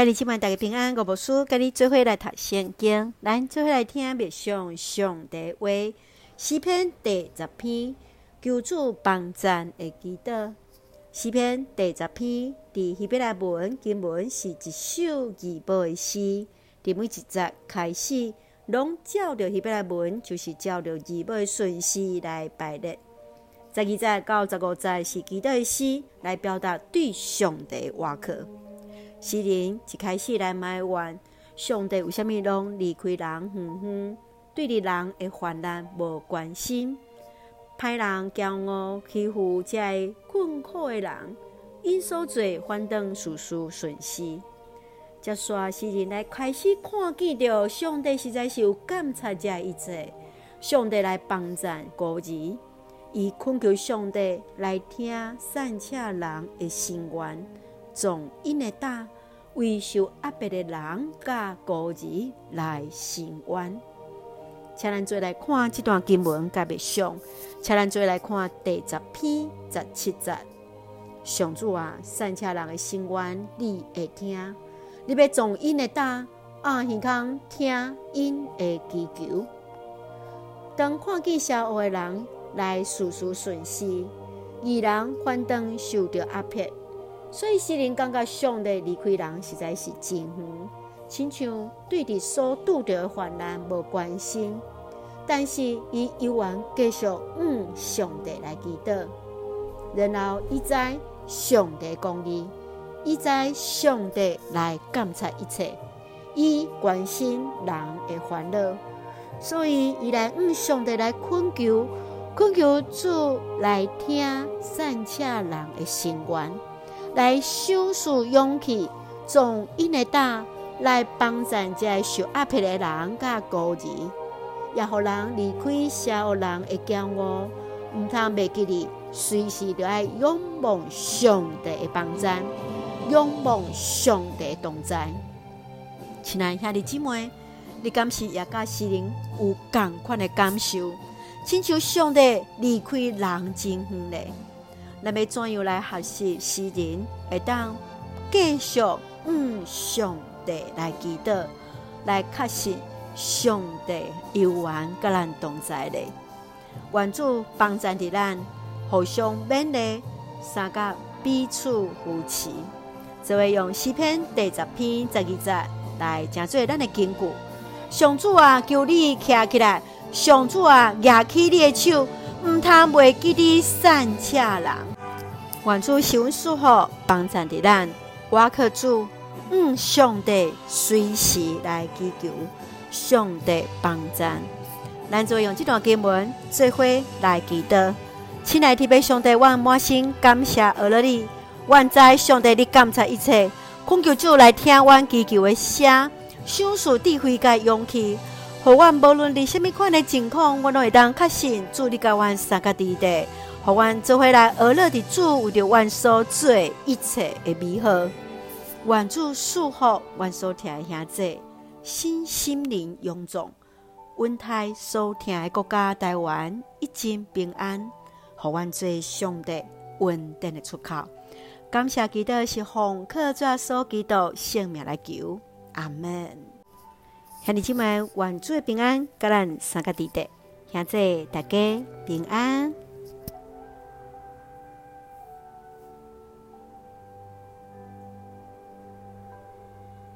兄弟姊妹，大家平安，我无事，跟你做伙来读圣经，咱做伙来听默想上帝话。诗篇第十篇，求主帮赞的祈祷。诗篇第十篇，伫希伯来文经文是一首预报的诗，伫每一节开始，拢照着希伯来文，就是照着预报的顺序来排列。十二节到十五节是祈祷的诗，来表达对上帝的挖客。诗人一开始来埋怨上帝为虾米拢离开人远远，对伫人的患难无关心，歹人骄傲欺负这个困苦的人，因所做反倒事事顺遂。接续诗人来开始看见着上帝实在是有监察这一切，上帝来帮赞孤儿，伊恳求上帝来听善恰人的心愿。从因的胆为受压迫的人甲孤儿来伸冤，请咱做来看这段经文甲默想，请咱做来看第十篇十七节。上主啊，善车人的伸冤你会听，你要从因的胆按耳孔听因的祈求。当看见邪恶的人来事事顺遂，义人反倒受着压迫。所以诗人感觉上帝离开人实在是真远，亲像对伫所拄着的患难无关心。但是伊依然继续向上帝来祈祷，然后伊知上帝公义，伊知上帝来监察一切，伊关心人的烦恼，所以伊来向上帝来恳求，恳求主来听善赤人的心愿。来赏赐勇气，从因的胆来帮赞这受压迫的人甲孤儿，也互人离开邪恶人的骄傲，毋通袂记哩，随时着爱仰望上帝的帮赞，仰望上帝的同在。亲爱兄弟姊妹，你敢是也甲心灵有同款的感受？亲像上帝离开人真远嘞。咱要怎样来学习诗人，会当继续向上帝来祈祷，来确信上帝永远甲咱同在的。愿主帮助的咱互相勉励，三甲彼此扶持。这位用诗篇第十篇十二节来成做咱的根据。上主啊，求你站起来！上主啊，举起你的手，毋通袂记你善赤人。愿主赐阮赐福，帮助的咱，我可主，嗯，上帝随时来祈求，上帝帮助。咱就用这段经文做伙来祈祷。亲爱的天父上帝，我满心感谢阿乐你，愿在上帝你监察一切，恳求主来听阮祈求的声，赏赐智慧甲勇气，互阮无论伫什么款的情况，我都会当确信主你甲阮三个地带。互阮做回来，而乐的主有着阮所做一切的美好，愿主赐福阮所听的兄弟，身心灵勇壮，阮台所听的国家台湾一尽平安，互阮做上帝稳定的出口。感谢基督是奉靠主所基督性命来求，阿门。兄弟姐妹，愿主的平安，甲咱三个弟弟，现在大家平安。